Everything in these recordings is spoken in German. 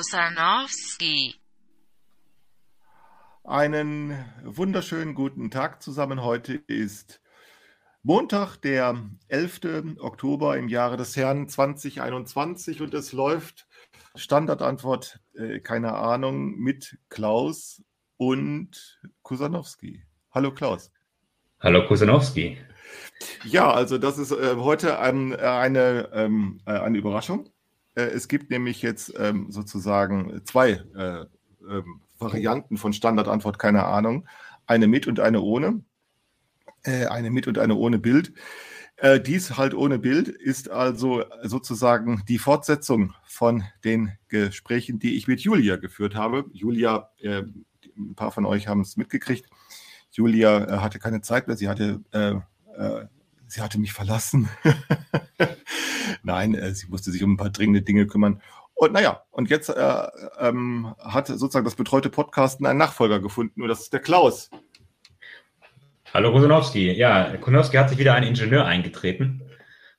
Klaus Kusanowski. Einen wunderschönen guten Tag zusammen. Heute ist Montag, der 11. Oktober im Jahre des Herrn 2021 und es läuft Standardantwort, äh, keine Ahnung, mit Klaus und Kusanowski. Hallo Klaus. Hallo Kusanowski. Ja, also das ist äh, heute ein, eine, ähm, äh, eine Überraschung. Äh, es gibt nämlich jetzt ähm, sozusagen zwei äh, ähm, Varianten von Standardantwort, keine Ahnung. Eine mit und eine ohne. Äh, eine mit und eine ohne Bild. Äh, dies halt ohne Bild ist also sozusagen die Fortsetzung von den Gesprächen, die ich mit Julia geführt habe. Julia, äh, ein paar von euch haben es mitgekriegt. Julia äh, hatte keine Zeit mehr. Sie hatte, äh, äh, sie hatte mich verlassen. Nein, äh, sie musste sich um ein paar dringende Dinge kümmern. Und naja, und jetzt äh, ähm, hat sozusagen das betreute Podcasten einen Nachfolger gefunden und das ist der Klaus. Hallo Kusanowski. Ja, Kusanowski hat sich wieder ein Ingenieur eingetreten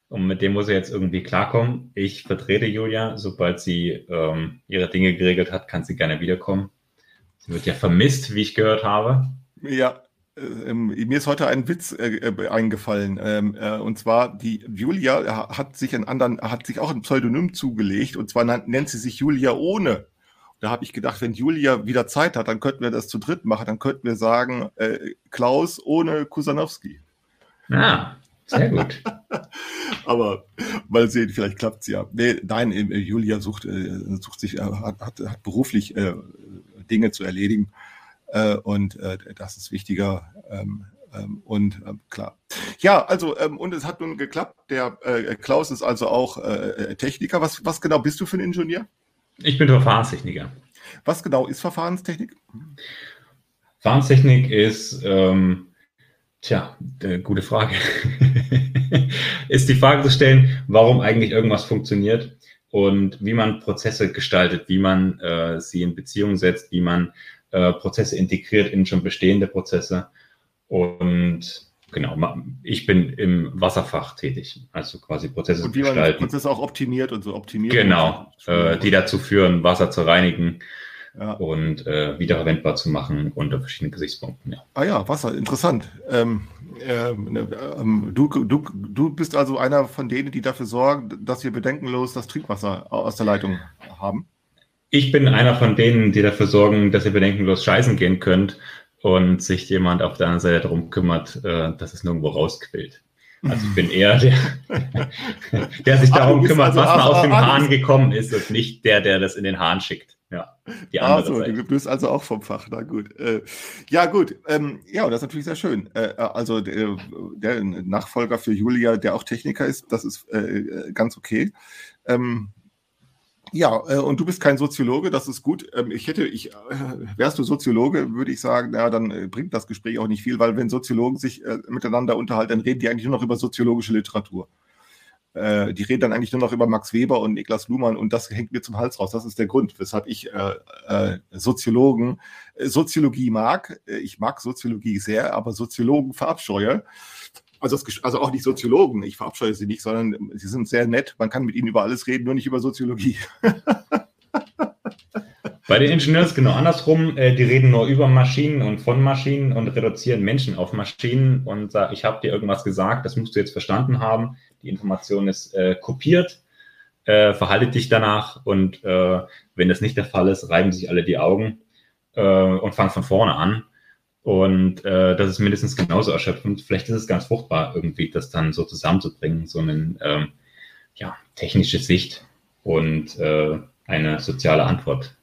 und mit dem muss er jetzt irgendwie klarkommen. Ich vertrete Julia. Sobald sie ähm, ihre Dinge geregelt hat, kann sie gerne wiederkommen. Sie wird ja vermisst, wie ich gehört habe. Ja, ähm, mir ist heute ein Witz äh, äh, eingefallen. Ähm, äh, und zwar, die Julia hat sich einen anderen, hat sich auch ein Pseudonym zugelegt, und zwar nennt, sie sich Julia ohne. Da habe ich gedacht, wenn Julia wieder Zeit hat, dann könnten wir das zu dritt machen. Dann könnten wir sagen, äh, Klaus ohne Kusanowski. Ah, sehr gut. Aber mal sehen, vielleicht klappt es ja. Nee, nein, äh, Julia sucht, äh, sucht sich, äh, hat, hat, hat beruflich äh, Dinge zu erledigen. Äh, und äh, das ist wichtiger. Ähm, ähm, und ähm, klar. Ja, also, und es hat nun geklappt. Der äh, Klaus ist also auch Techniker. Was, was genau bist du für ein Ingenieur? Ich bin Verfahrenstechniker. Was genau ist Verfahrenstechnik? Verfahrenstechnik ist, ähm, tja, äh, gute Frage. ist die Frage zu stellen, warum eigentlich irgendwas funktioniert und wie man Prozesse gestaltet, wie man äh, sie in Beziehung setzt, wie man äh, Prozesse integriert in schon bestehende Prozesse. Und genau, ich bin im Wasserfach tätig, also quasi Prozesse und wie man gestalten. Prozesse auch optimiert und so optimiert. Genau, äh, die dazu führen, Wasser zu reinigen. Ja. und äh, wiederverwendbar zu machen unter verschiedenen Gesichtspunkten. Ja. Ah ja, Wasser, interessant. Ähm, ähm, ähm, du, du, du bist also einer von denen, die dafür sorgen, dass wir bedenkenlos das Trinkwasser aus der Leitung haben. Ich bin einer von denen, die dafür sorgen, dass ihr bedenkenlos scheißen gehen könnt und sich jemand auf der anderen Seite darum kümmert, äh, dass es nirgendwo rausquillt. Also ich bin eher der, der sich darum kümmert, also, was mal aus dem Hahn gekommen ist und nicht der, der das in den Hahn schickt. Ja, die andere so, Seite. du bist also auch vom Fach, na gut. Äh, ja, gut. Ähm, ja, das ist natürlich sehr schön. Äh, also der, der, Nachfolger für Julia, der auch Techniker ist, das ist äh, ganz okay. Ähm, ja, äh, und du bist kein Soziologe, das ist gut. Ähm, ich hätte, ich, äh, wärst du Soziologe, würde ich sagen, ja, dann äh, bringt das Gespräch auch nicht viel, weil wenn Soziologen sich äh, miteinander unterhalten, dann reden die eigentlich nur noch über soziologische Literatur. Äh, die reden dann eigentlich nur noch über Max Weber und Niklas Luhmann und das hängt mir zum Hals raus. Das ist der Grund, weshalb ich äh, Soziologen, Soziologie mag. Ich mag Soziologie sehr, aber Soziologen verabscheue. Also, das, also auch nicht Soziologen, ich verabscheue sie nicht, sondern sie sind sehr nett. Man kann mit ihnen über alles reden, nur nicht über Soziologie. Bei den Ingenieuren genau andersrum. Äh, die reden nur über Maschinen und von Maschinen und reduzieren Menschen auf Maschinen und sagen, ich habe dir irgendwas gesagt, das musst du jetzt verstanden haben. Die Information ist äh, kopiert, äh, verhalte dich danach und äh, wenn das nicht der Fall ist, reiben sich alle die Augen und fangen von vorne an. Und äh, das ist mindestens genauso erschöpfend. Vielleicht ist es ganz fruchtbar, irgendwie das dann so zusammenzubringen, so eine ähm, ja, technische Sicht und äh, eine soziale Antwort.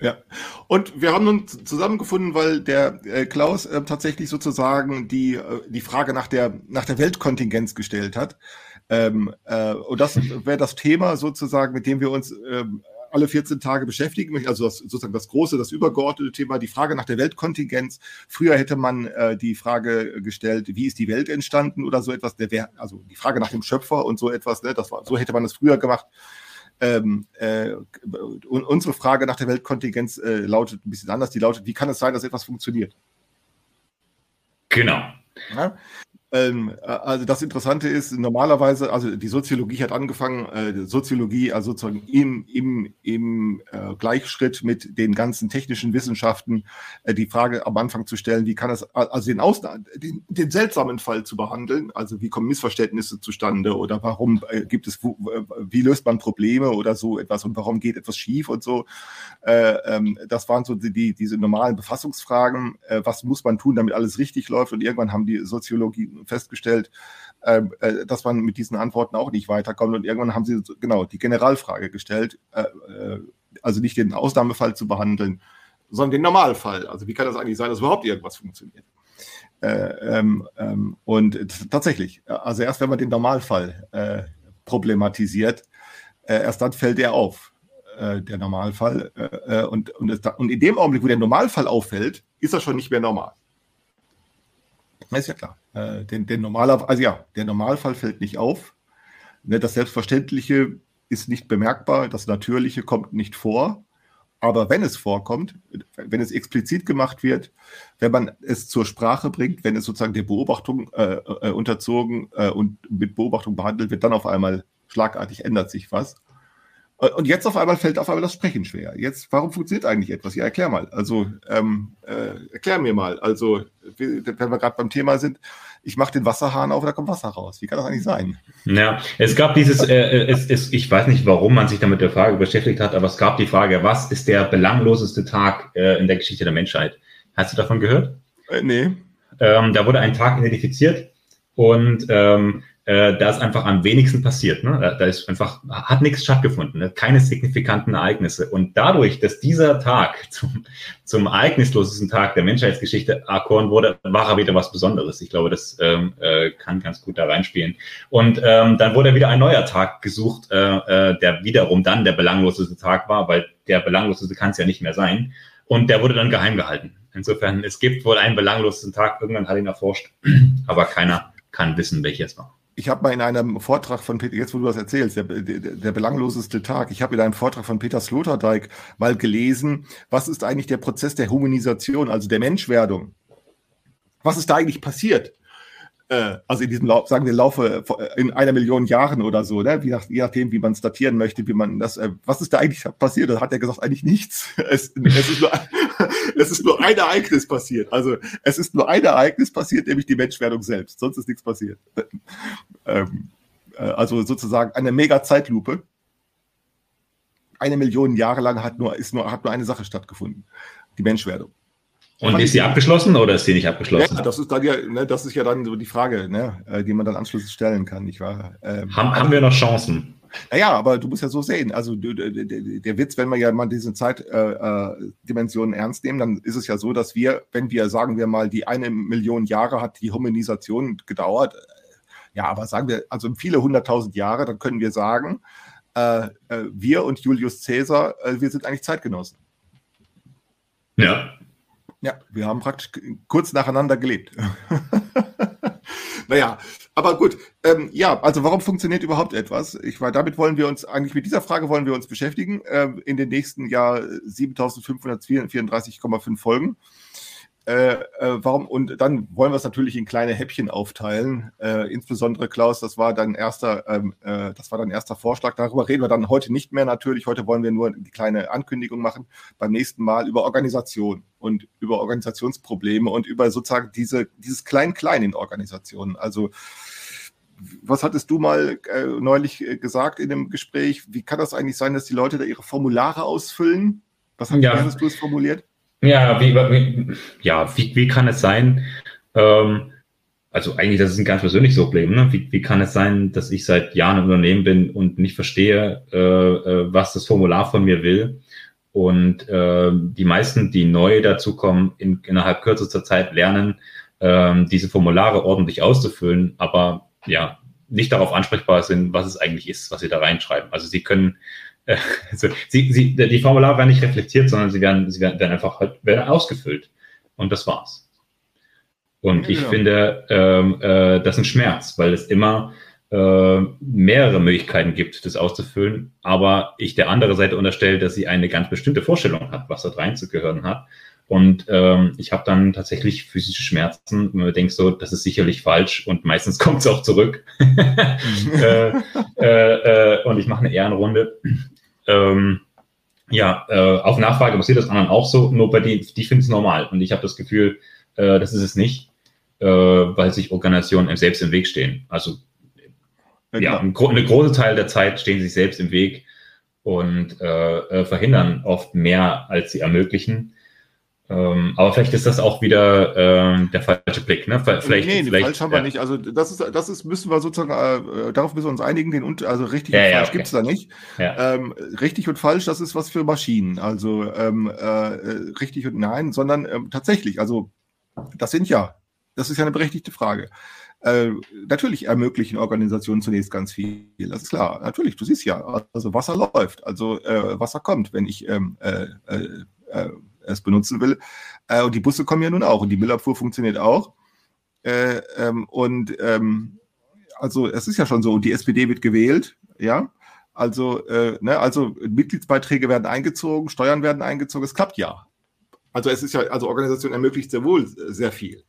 Ja, und wir haben nun zusammengefunden, weil der äh, Klaus äh, tatsächlich sozusagen die, äh, die Frage nach der, nach der Weltkontingenz gestellt hat. Ähm, äh, und das wäre das Thema sozusagen, mit dem wir uns ähm, alle 14 Tage beschäftigen möchte. Also das, sozusagen das große, das übergeordnete Thema, die Frage nach der Weltkontingenz. Früher hätte man äh, die Frage gestellt, wie ist die Welt entstanden oder so etwas. Der also die Frage nach dem Schöpfer und so etwas. Ne, das war, so hätte man es früher gemacht. Ähm, äh, und unsere Frage nach der Weltkontingenz äh, lautet ein bisschen anders. Die lautet, wie kann es sein, dass etwas funktioniert? Genau. Ja? Ähm, äh, also das Interessante ist, normalerweise, also die Soziologie hat angefangen, äh, Soziologie also sozusagen im, im, im äh, Gleichschritt mit den ganzen technischen Wissenschaften äh, die Frage am Anfang zu stellen, wie kann es, also den, Ausna den, den seltsamen Fall zu behandeln, also wie kommen Missverständnisse zustande oder warum äh, gibt es, wie löst man Probleme oder so etwas und warum geht etwas schief und so. Äh, ähm, das waren so die, diese normalen Befassungsfragen, was muss man tun, damit alles richtig läuft und irgendwann haben die Soziologie festgestellt, ähm, äh, dass man mit diesen Antworten auch nicht weiterkommt. Und irgendwann haben sie genau die Generalfrage gestellt, äh, äh, also nicht den Ausnahmefall zu behandeln, sondern den Normalfall. Also wie kann das eigentlich sein, dass überhaupt irgendwas funktioniert? Äh, ähm, ähm, und tatsächlich, also erst wenn man den Normalfall problematisiert, erst dann fällt er auf, der Normalfall. und in dem Augenblick, wo der Normalfall auffällt, ist er schon nicht mehr normal. Ist ja klar. Äh, den, den normaler, also ja, der Normalfall fällt nicht auf. Ne, das Selbstverständliche ist nicht bemerkbar, das Natürliche kommt nicht vor. Aber wenn es vorkommt, wenn es explizit gemacht wird, wenn man es zur Sprache bringt, wenn es sozusagen der Beobachtung äh, äh, unterzogen äh, und mit Beobachtung behandelt wird, dann auf einmal schlagartig ändert sich was. Äh, und jetzt auf einmal fällt auf einmal das Sprechen schwer. Jetzt, warum funktioniert eigentlich etwas? Ja, erklär mal. Also, ähm, äh, erklär mir mal. Also, wenn wir gerade beim Thema sind, ich mache den Wasserhahn auf, da kommt Wasser raus. Wie kann das eigentlich sein? Ja, es gab dieses, äh, äh, es, es, ich weiß nicht, warum man sich damit der Frage beschäftigt hat, aber es gab die Frage, was ist der belangloseste Tag äh, in der Geschichte der Menschheit? Hast du davon gehört? Äh, nee. Ähm, da wurde ein Tag identifiziert und ähm, äh, da ist einfach am wenigsten passiert. Ne? Da, da ist einfach, hat nichts stattgefunden, ne? keine signifikanten Ereignisse. Und dadurch, dass dieser Tag zum, zum ereignislosesten Tag der Menschheitsgeschichte erkoren wurde, war er wieder was Besonderes. Ich glaube, das ähm, äh, kann ganz gut da reinspielen. Und ähm, dann wurde wieder ein neuer Tag gesucht, äh, äh, der wiederum dann der belangloseste Tag war, weil der belangloseste kann es ja nicht mehr sein. Und der wurde dann geheim gehalten. Insofern, es gibt wohl einen belanglosen Tag, irgendwann hat ihn erforscht, aber keiner kann wissen, welches war ich habe mal in einem Vortrag von Peter, jetzt wo du das erzählst, der, der, der belangloseste Tag, ich habe in einem Vortrag von Peter Sloterdijk mal gelesen, was ist eigentlich der Prozess der Humanisation, also der Menschwerdung? Was ist da eigentlich passiert? Äh, also in diesem Lauf, sagen wir, Laufe äh, in einer Million Jahren oder so, ne? je, nach, je nachdem, wie man es datieren möchte, wie man das, äh, was ist da eigentlich passiert? Da hat er gesagt, eigentlich nichts. Es, es, ist nur, es ist nur ein Ereignis passiert. Also es ist nur ein Ereignis passiert, nämlich die Menschwerdung selbst. Sonst ist nichts passiert. Ähm, also sozusagen eine mega Zeitlupe. Eine Million Jahre lang hat nur, ist nur, hat nur eine Sache stattgefunden. Die Menschwerdung. Und ist sie abgeschlossen oder ist sie nicht abgeschlossen? Ja, das ist dann ja, ne, das ist ja dann so die Frage, ne, äh, die man dann anschließend stellen kann, nicht wahr? Ähm, haben, haben wir noch Chancen? Naja, aber du musst ja so sehen. Also der Witz, wenn wir ja mal diese Zeitdimensionen äh, äh ernst nehmen, dann ist es ja so, dass wir, wenn wir, sagen wir mal, die eine Million Jahre hat die Hominisation gedauert, ja, aber sagen wir, also viele hunderttausend Jahre, dann können wir sagen, äh, äh wir und Julius Caesar, äh, wir sind eigentlich Zeitgenossen. Ja, ja, wir haben praktisch kurz nacheinander gelebt. naja, aber gut. Ähm, ja, also warum funktioniert überhaupt etwas? Ich war, damit wollen wir uns, eigentlich mit dieser Frage wollen wir uns beschäftigen äh, in den nächsten Jahr 7534,5 Folgen. Äh, äh, warum? Und dann wollen wir es natürlich in kleine Häppchen aufteilen. Äh, insbesondere Klaus, das war dein erster, ähm, äh, das war dein erster Vorschlag. Darüber reden wir dann heute nicht mehr natürlich. Heute wollen wir nur die kleine Ankündigung machen. Beim nächsten Mal über Organisation und über Organisationsprobleme und über sozusagen diese, dieses Klein-Klein in Organisationen. Also was hattest du mal äh, neulich gesagt in dem Gespräch? Wie kann das eigentlich sein, dass die Leute da ihre Formulare ausfüllen? Was hast ja. du es formuliert? Ja, wie, wie, ja, wie, wie kann es sein? Ähm, also eigentlich, das ist ein ganz persönliches Problem. Ne? Wie, wie kann es sein, dass ich seit Jahren im Unternehmen bin und nicht verstehe, äh, äh, was das Formular von mir will? Und äh, die meisten, die neu dazukommen, in, innerhalb kürzester Zeit lernen, äh, diese Formulare ordentlich auszufüllen, aber ja, nicht darauf ansprechbar sind, was es eigentlich ist, was sie da reinschreiben. Also sie können also, sie, sie, die Formulare werden nicht reflektiert, sondern sie werden, sie werden, werden einfach halt, werden ausgefüllt. Und das war's. Und ja, ich ja. finde, ähm, äh, das ist ein Schmerz, weil es immer äh, mehrere Möglichkeiten gibt, das auszufüllen, aber ich der andere Seite unterstelle, dass sie eine ganz bestimmte Vorstellung hat, was dort reinzugehören hat. Und ähm, ich habe dann tatsächlich physische Schmerzen und man denkt so, das ist sicherlich falsch und meistens kommt es auch zurück. äh, äh, äh, und ich mache eine Ehrenrunde. Ähm, ja, äh, auf Nachfrage passiert das anderen auch so, nur bei denen, die finden es normal. Und ich habe das Gefühl, äh, das ist es nicht, äh, weil sich Organisationen selbst im Weg stehen. Also ja, ja ein, gro eine große Teil der Zeit stehen sie sich selbst im Weg und äh, äh, verhindern oft mehr, als sie ermöglichen. Ähm, aber vielleicht ist das auch wieder ähm, der falsche Blick, ne? Vielleicht, nee, vielleicht, falsch haben ja. wir nicht. Also das ist, das ist, müssen wir sozusagen, äh, darauf müssen wir uns einigen, den also richtig ja, und falsch okay. gibt es da nicht. Ähm, richtig und falsch, das ist was für Maschinen. Also ähm, äh, richtig und nein, sondern ähm, tatsächlich, also das sind ja, das ist ja eine berechtigte Frage. Äh, natürlich ermöglichen Organisationen zunächst ganz viel. Das ist klar. Natürlich, du siehst ja, also Wasser läuft, also äh, Wasser kommt, wenn ich es benutzen will. Äh, und die Busse kommen ja nun auch und die Müllabfuhr funktioniert auch. Äh, ähm, und ähm, also es ist ja schon so, und die SPD wird gewählt, ja. Also, äh, ne, also Mitgliedsbeiträge werden eingezogen, Steuern werden eingezogen, es klappt ja. Also es ist ja, also Organisation ermöglicht sehr wohl sehr viel.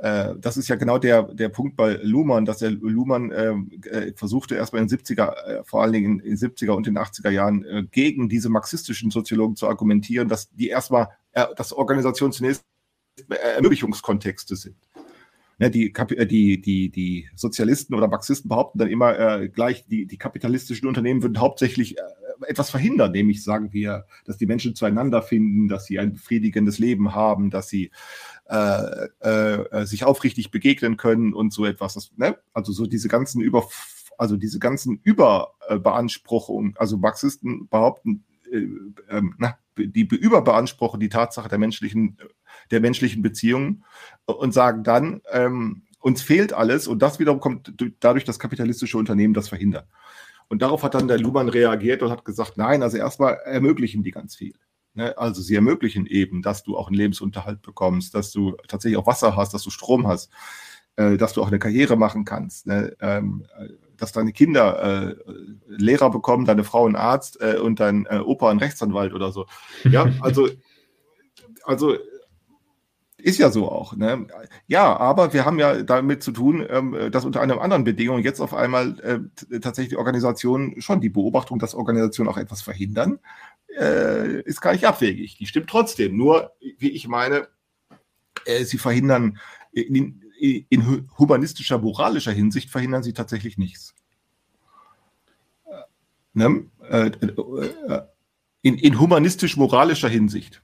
Äh, das ist ja genau der, der Punkt bei Luhmann, dass der Luhmann ähm, äh, versuchte erstmal in den 70er, äh, vor allen Dingen in den 70er und den 80er Jahren äh, gegen diese marxistischen Soziologen zu argumentieren, dass die erstmal, äh, dass Organisationen zunächst äh, Ermöglichungskontexte sind. Ne, die, die, die, die Sozialisten oder Marxisten behaupten dann immer äh, gleich, die, die kapitalistischen Unternehmen würden hauptsächlich äh, etwas verhindern, nämlich sagen wir, dass die Menschen zueinander finden, dass sie ein befriedigendes Leben haben, dass sie äh, äh, sich aufrichtig begegnen können und so etwas. Das, ne? Also so diese ganzen über, also diese ganzen Überbeanspruchungen, also Marxisten behaupten, äh, ähm, na, die überbeanspruchen die Tatsache der menschlichen, der menschlichen Beziehungen und sagen dann, ähm, uns fehlt alles und das wiederum kommt dadurch das kapitalistische Unternehmen das verhindern. Und darauf hat dann der Luhmann reagiert und hat gesagt, nein, also erstmal ermöglichen die ganz viel. Ne? Also sie ermöglichen eben, dass du auch einen Lebensunterhalt bekommst, dass du tatsächlich auch Wasser hast, dass du Strom hast, äh, dass du auch eine Karriere machen kannst, ne? ähm, dass deine Kinder äh, Lehrer bekommen, deine Frau einen Arzt äh, und dein äh, Opa einen Rechtsanwalt oder so. Ja, also, also ist ja so auch. Ne? Ja, aber wir haben ja damit zu tun, ähm, dass unter einer anderen Bedingung jetzt auf einmal äh, tatsächlich Organisationen schon die Beobachtung, dass Organisationen auch etwas verhindern, äh, ist gar nicht abwegig. Die stimmt trotzdem. Nur, wie ich meine, äh, sie verhindern in, in, humanistischer, moralischer Hinsicht verhindern sie tatsächlich nichts. Äh, ne? Äh, äh, in, in humanistisch-moralischer Hinsicht.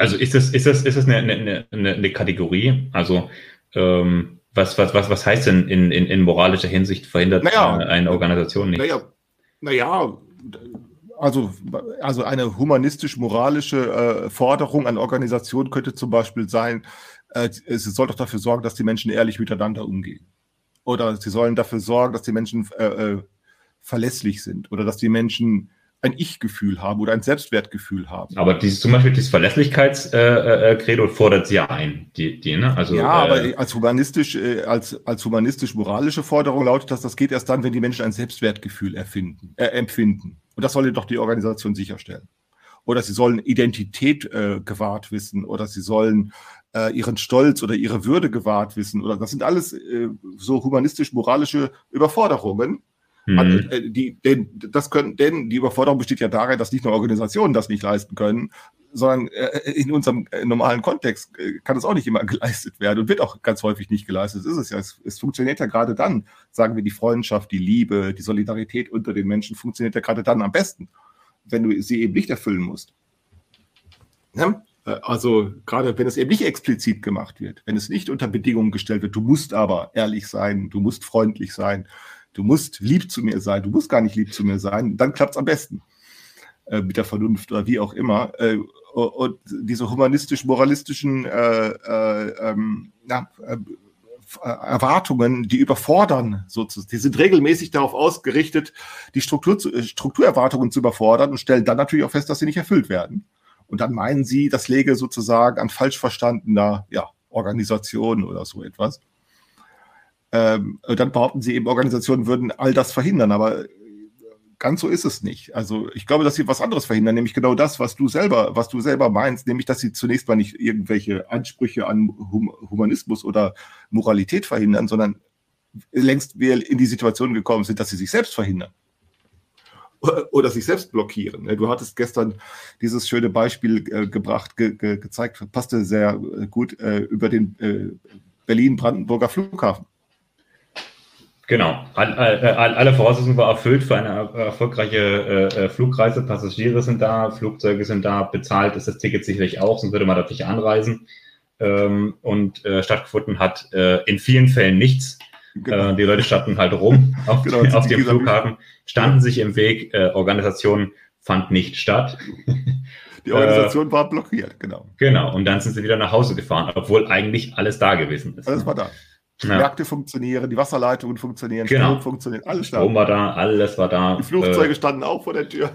Also ist das, ist das, ist das eine, eine, eine, eine Kategorie? Also ähm, was, was, was, was heißt denn in, in, in moralischer Hinsicht verhindert naja, eine Organisation nicht? Naja, naja also, also eine humanistisch-moralische äh, Forderung an Organisationen könnte zum Beispiel sein, äh, es soll doch dafür sorgen, dass die Menschen ehrlich miteinander umgehen. Oder sie sollen dafür sorgen, dass die Menschen äh, äh verlässlich sind oder dass die Menschen ein Ich-Gefühl haben oder ein Selbstwertgefühl haben. Aber dieses, zum Beispiel dieses Verlässlichkeitskredo äh, äh, fordert sie ja ein, die, die, ne? Also, ja, aber äh, als humanistisch, äh, als, als humanistisch-moralische Forderung lautet das, das geht erst dann, wenn die Menschen ein Selbstwertgefühl erfinden, äh, empfinden. Und das soll doch die Organisation sicherstellen. Oder sie sollen Identität äh, gewahrt wissen oder sie sollen äh, ihren Stolz oder ihre Würde gewahrt wissen. Oder das sind alles äh, so humanistisch-moralische Überforderungen, Mhm. Äh, die, denn, das können, denn die Überforderung besteht ja darin, dass nicht nur Organisationen das nicht leisten können, sondern äh, in unserem äh, normalen Kontext kann das auch nicht immer geleistet werden und wird auch ganz häufig nicht geleistet. Das ist es ja. Es, es funktioniert ja gerade dann, sagen wir, die Freundschaft, die Liebe, die Solidarität unter den Menschen funktioniert ja gerade dann am besten, wenn du sie eben nicht erfüllen musst. Ja? Also gerade wenn es eben nicht explizit gemacht wird, wenn es nicht unter Bedingungen gestellt wird, du musst aber ehrlich sein, du musst freundlich sein, du musst lieb zu mir sein, du musst gar nicht lieb zu mir sein, dann klappt es am besten äh, mit der Vernunft oder wie auch immer. Äh, und diese humanistisch-moralistischen äh, äh ähm, na, äh, Erwartungen, die überfordern sozusagen, die sind regelmäßig darauf ausgerichtet, die Struktur zu, äh, Strukturerwartungen zu überfordern und stellen dann natürlich auch fest, dass sie nicht erfüllt werden. Und dann meinen sie, das läge sozusagen an falsch verstandener ja, Organisation oder so etwas. Ähm, dann behaupten sie eben, Organisationen würden all das verhindern, aber ganz so ist es nicht. Also ich glaube, dass sie was anderes verhindern, nämlich genau das, was du selber, was du selber meinst, nämlich, dass sie zunächst mal nicht irgendwelche Ansprüche an Humanismus oder Moralität verhindern, sondern längst wir in die Situation gekommen sind, dass sie sich selbst verhindern oder sich selbst blockieren. Du hattest gestern dieses schöne Beispiel äh, gebracht, ge ge gezeigt, passte sehr äh, gut äh, über den äh, Berlin-Brandenburger Flughafen. Genau, all, all, alle Voraussetzungen waren erfüllt für eine erfolgreiche äh, Flugreise. Passagiere sind da, Flugzeuge sind da, bezahlt ist das Ticket sicherlich auch, sonst würde man dort nicht anreisen. Ähm, und äh, stattgefunden hat in vielen Fällen nichts. Genau. Äh, die Leute standen halt rum auf, genau, auf dem Flughafen, standen sich im Weg, äh, Organisation fand nicht statt. Die Organisation äh, war blockiert, genau. Genau, und dann sind sie wieder nach Hause gefahren, obwohl eigentlich alles da gewesen ist. Alles war da. Die ja. Märkte funktionieren, die Wasserleitungen funktionieren, genau. Strom funktioniert, alles stand. Strom war da, alles war da. Die Flugzeuge äh, standen auch vor der Tür.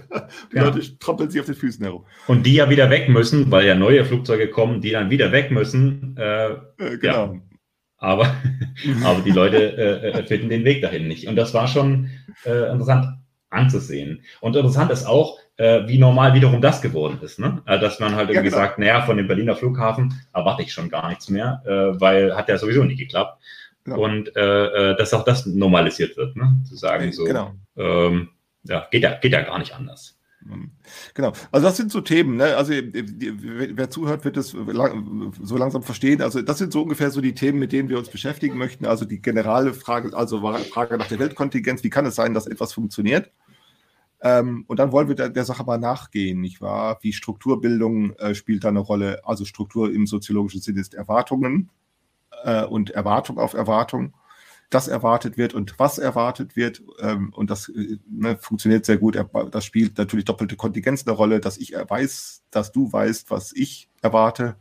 Die ja. Leute trampeln sich auf den Füßen herum. Und die ja wieder weg müssen, weil ja neue Flugzeuge kommen, die dann wieder weg müssen. Äh, äh genau. Ja aber, aber die Leute äh, äh, finden den Weg dahin nicht. Und das war schon äh, interessant anzusehen. Und interessant ist auch, äh, wie normal wiederum das geworden ist. Ne? Äh, dass man halt irgendwie ja, sagt, naja, von dem Berliner Flughafen erwarte ich schon gar nichts mehr, äh, weil hat ja sowieso nie geklappt. Genau. Und äh, äh, dass auch das normalisiert wird, ne? zu sagen, so, genau. ähm, ja, geht ja, geht ja gar nicht anders. Genau. Also das sind so Themen, ne? Also wer zuhört, wird es so langsam verstehen. Also das sind so ungefähr so die Themen, mit denen wir uns beschäftigen möchten. Also die generale Frage, also Frage nach der Weltkontingenz, wie kann es sein, dass etwas funktioniert? Ähm, und dann wollen wir der, der, Sache mal nachgehen, nicht wahr? Wie Strukturbildung äh, spielt da eine Rolle? Also Struktur im soziologischen Sinne ist Erwartungen äh, und Erwartung auf Erwartung das erwartet wird und was erwartet wird. Ähm, und das äh, ne, funktioniert sehr gut. Das spielt natürlich doppelte Kontingenz eine Rolle, dass ich weiß, dass du weißt, was ich erwarte.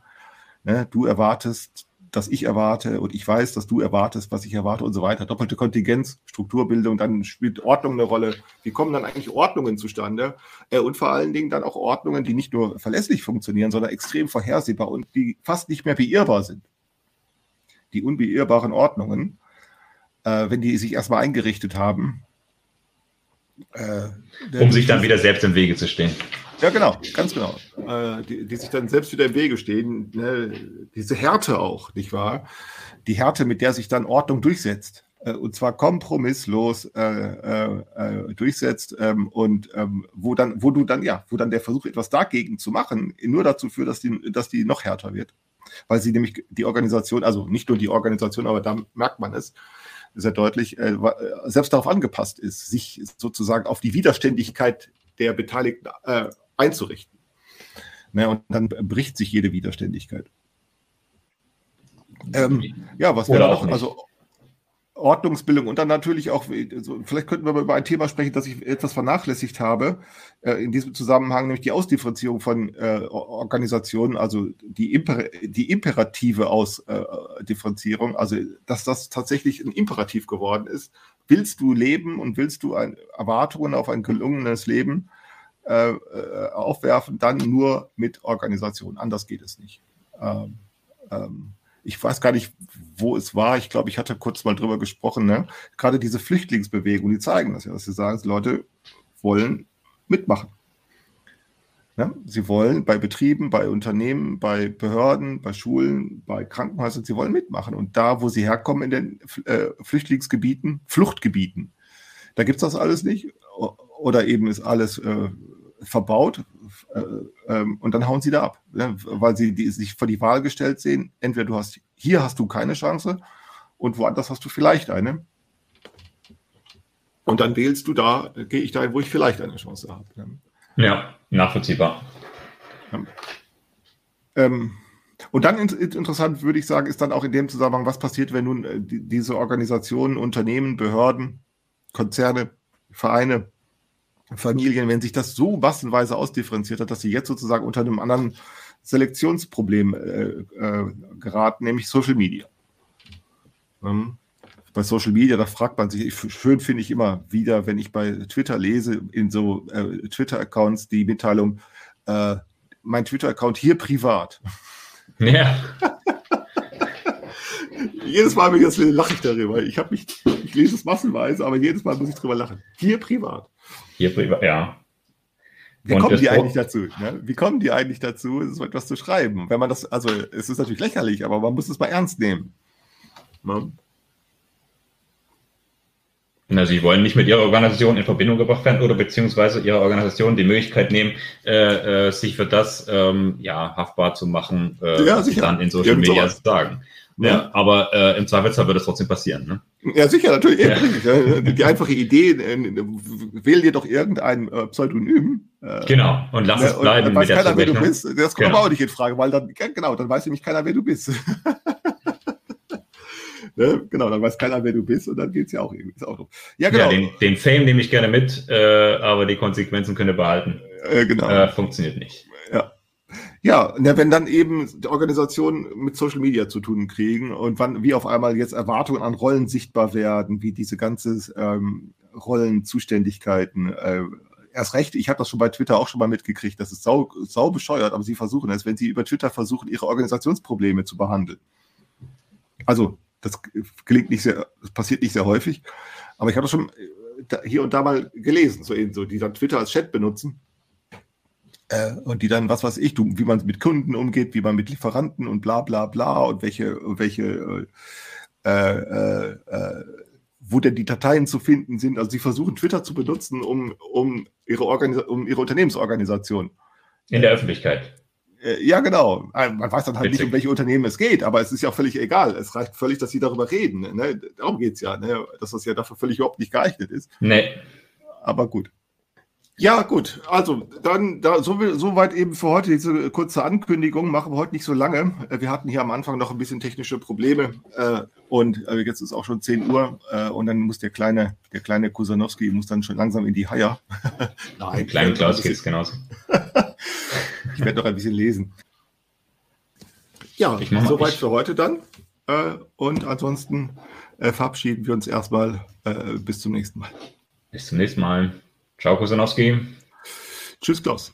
Ne? Du erwartest, dass ich erwarte und ich weiß, dass du erwartest, was ich erwarte und so weiter. Doppelte Kontingenz, Strukturbildung, dann spielt Ordnung eine Rolle. Wie kommen dann eigentlich Ordnungen zustande? Äh, und vor allen Dingen dann auch Ordnungen, die nicht nur verlässlich funktionieren, sondern extrem vorhersehbar und die fast nicht mehr beirrbar sind. Die unbeirrbaren Ordnungen äh, wenn die sich erstmal eingerichtet haben. Äh, um sich dann wieder selbst im Wege zu stehen. Ja, genau, ganz genau. Äh, die, die, sich dann selbst wieder im Wege stehen. Ne? Diese Härte auch, nicht wahr? Die Härte, mit der sich dann Ordnung durchsetzt. Äh, und zwar kompromisslos äh, äh, durchsetzt ähm, und ähm, wo dann, wo du dann, ja, wo dann der Versuch, etwas dagegen zu machen, nur dazu führt, dass die, dass die noch härter wird. Weil sie nämlich die Organisation, also nicht nur die Organisation, aber da merkt man es, sehr deutlich, äh, äh, selbst darauf angepasst ist, sich sozusagen auf die Widerständigkeit der Beteiligten äh, einzurichten. Ne, und dann bricht sich jede Widerständigkeit. Ähm, ja, was wäre noch? Also Ordnungsbildung und dann natürlich auch, vielleicht könnten wir mal über ein Thema sprechen, das ich etwas vernachlässigt habe, äh, in diesem Zusammenhang, nämlich die Ausdifferenzierung von äh, Organisationen, also die, Imper die imperative Ausdifferenzierung, also dass das tatsächlich ein Imperativ geworden ist. Willst du leben und willst du ein, Erwartungen auf ein gelungenes Leben äh, äh aufwerfen, dann nur mit Organisation. Anders geht es nicht. Ähm, ähm, ich weiß gar nicht, wo es war. Ich glaube, ich hatte kurz mal drüber gesprochen. Ne? Gerade diese Flüchtlingsbewegung, die zeigen das ja, dass sie sagen, Leute wollen mitmachen. Ja, sie wollen bei Betrieben, bei Unternehmen, bei Behörden, bei Schulen, bei Krankenhäusern, sie wollen mitmachen. Und da, wo sie herkommen in den äh, Flüchtlingsgebieten, Fluchtgebieten, da gibt es das alles nicht. Oder eben ist alles äh, verbaut und dann hauen sie da ab, ne? weil sie die, sich vor die Wahl gestellt sehen, entweder du hast, hier hast du keine Chance und woanders hast du vielleicht eine. Und dann wählst du da, gehe ich dahin, wo ich vielleicht eine Chance habe. Ne? Ja, nachvollziehbar. Ähm, und dann interessant, würde ich sagen, ist dann auch in dem Zusammenhang, was passiert, wenn nun äh, diese Organisationen, Unternehmen, Behörden, Konzerne, Vereine Familien, wenn sich das so massenweise ausdifferenziert hat, dass sie jetzt sozusagen unter einem anderen Selektionsproblem äh, äh, geraten, nämlich Social Media. Ähm, bei Social Media, da fragt man sich, schön finde ich immer wieder, wenn ich bei Twitter lese, in so äh, Twitter-Accounts die Mitteilung, äh, mein Twitter-Account hier privat. Ja. jedes Mal lache ich darüber. Ich habe mich, ich lese es massenweise, aber jedes Mal muss ich drüber lachen. Hier privat. Hier ja. Wie Und kommen die eigentlich dazu? Ne? Wie kommen die eigentlich dazu, so etwas zu schreiben? Wenn man das, also es ist natürlich lächerlich, aber man muss es mal ernst nehmen. Ne? Na, Sie wollen nicht mit Ihrer Organisation in Verbindung gebracht werden oder beziehungsweise Ihrer Organisation die Möglichkeit nehmen, äh, äh, sich für das ähm, ja, haftbar zu machen, äh, Ja, was Sie dann in Social Irgend Media sowas. sagen. Ja. Ja, aber äh, im Zweifelsfall wird es trotzdem passieren. Ne? Ja, sicher, natürlich. Ja. Die einfache Idee, äh, wähl dir doch irgendein äh, Pseudonym. Äh, Genau, und lass ne, es und bleiben dann mit weiß der keiner, wer du bist. Das kommt Genau. aber auch nicht in Frage, weil dann, genau, dann weiß nämlich keiner, wer du bist. ne? Genau, dann weiß keiner, wer du bist und dann geht's ja auch irgendwie. Ist auch doof. Ja, genau. Ja, den, den Fame nehme ich gerne mit, äh, aber die Konsequenzen könnt ihr behalten. äh, genau. Äh, funktioniert nicht. Ja. Na, wenn dann eben Organisationen mit Social Media zu tun kriegen und wann, wie auf einmal jetzt Erwartungen an Rollen sichtbar werden, wie diese ganze ähm, Rollenzuständigkeiten, äh, erst recht, ich habe das schon bei Twitter auch schon mal mitgekriegt, das ist sau, sau bescheuert, aber sie versuchen es, wenn sie über Twitter versuchen, ihre Organisationsprobleme zu behandeln. Also, das gelingt nicht sehr, das passiert nicht sehr häufig, aber ich habe das schon äh, hier und da mal gelesen, so eben so, die dann Twitter als Chat benutzen äh, und die dann, was weiß ich, du, wie man mit Kunden umgeht, wie man mit Lieferanten und bla bla bla und welche, welche äh, äh, äh, wo denn die Dateien zu finden sind. Also sie versuchen Twitter zu benutzen, um, um, ihre, um ihre Unternehmensorganisation. In der Öffentlichkeit. Äh, ja, genau. Man weiß dann halt Witzig. nicht, um welche Unternehmen es geht, aber es ist ja auch völlig egal. Es reicht völlig, dass sie darüber reden. Ne? Darum geht's ja, ne? dass das ja dafür völlig überhaupt nicht geeignet ist. Nee, Aber gut. Ja, gut. Also, dann, da, so, soweit eben für heute diese kurze Ankündigung. Machen wir heute nicht so lange. Äh, Wir hatten hier am Anfang noch ein bisschen technische Probleme. Äh, und äh, jetzt ist auch schon 10 Uhr. Äh, und dann muss der kleine, der kleine Kusanowski muss dann schon langsam in die Haier. Nein, kleinen Klaus geht es genauso. Ich werde noch ein bisschen lesen. Ja, Ich soweit für heute dann. Äh, und ansonsten äh, verabschieden wir uns erstmal. Bis zum nächsten Mal. Bis zum nächsten Mal. Ciao, Kusanowski. Tschüss, Klaus.